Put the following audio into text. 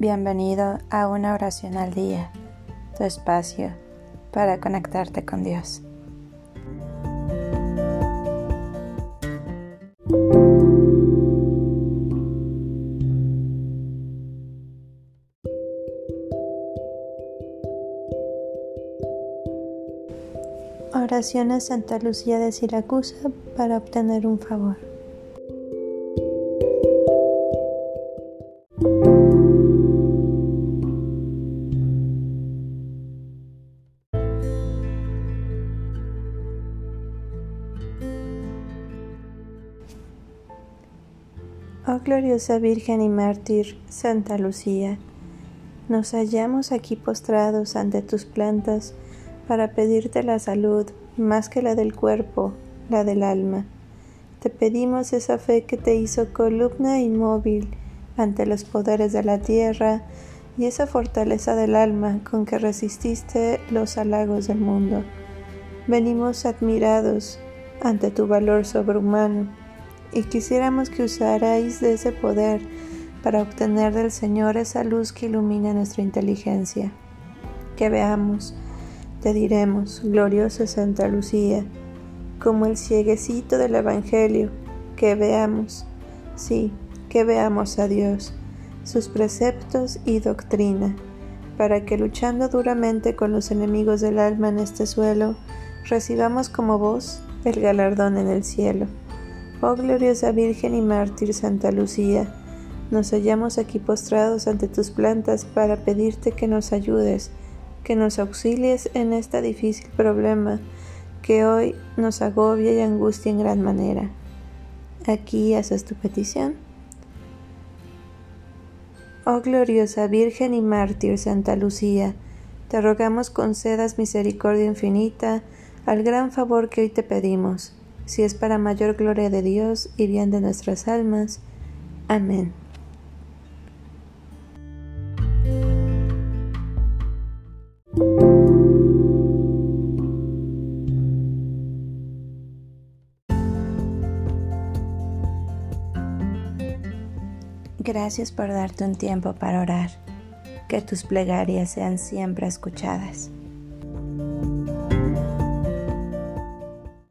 Bienvenido a una oración al día, tu espacio para conectarte con Dios. Oración a Santa Lucía de Siracusa para obtener un favor. Oh gloriosa Virgen y mártir, Santa Lucía, nos hallamos aquí postrados ante tus plantas para pedirte la salud más que la del cuerpo, la del alma. Te pedimos esa fe que te hizo columna inmóvil ante los poderes de la tierra y esa fortaleza del alma con que resististe los halagos del mundo. Venimos admirados ante tu valor sobrehumano y quisiéramos que usarais de ese poder para obtener del Señor esa luz que ilumina nuestra inteligencia. Que veamos, te diremos, gloriosa Santa Lucía, como el cieguecito del Evangelio, que veamos, sí, que veamos a Dios, sus preceptos y doctrina, para que luchando duramente con los enemigos del alma en este suelo, recibamos como vos el galardón en el cielo. Oh gloriosa Virgen y mártir Santa Lucía, nos hallamos aquí postrados ante tus plantas para pedirte que nos ayudes, que nos auxilies en este difícil problema que hoy nos agobia y angustia en gran manera. Aquí haces tu petición. Oh gloriosa Virgen y mártir Santa Lucía, te rogamos concedas misericordia infinita al gran favor que hoy te pedimos si es para mayor gloria de Dios y bien de nuestras almas. Amén. Gracias por darte un tiempo para orar. Que tus plegarias sean siempre escuchadas.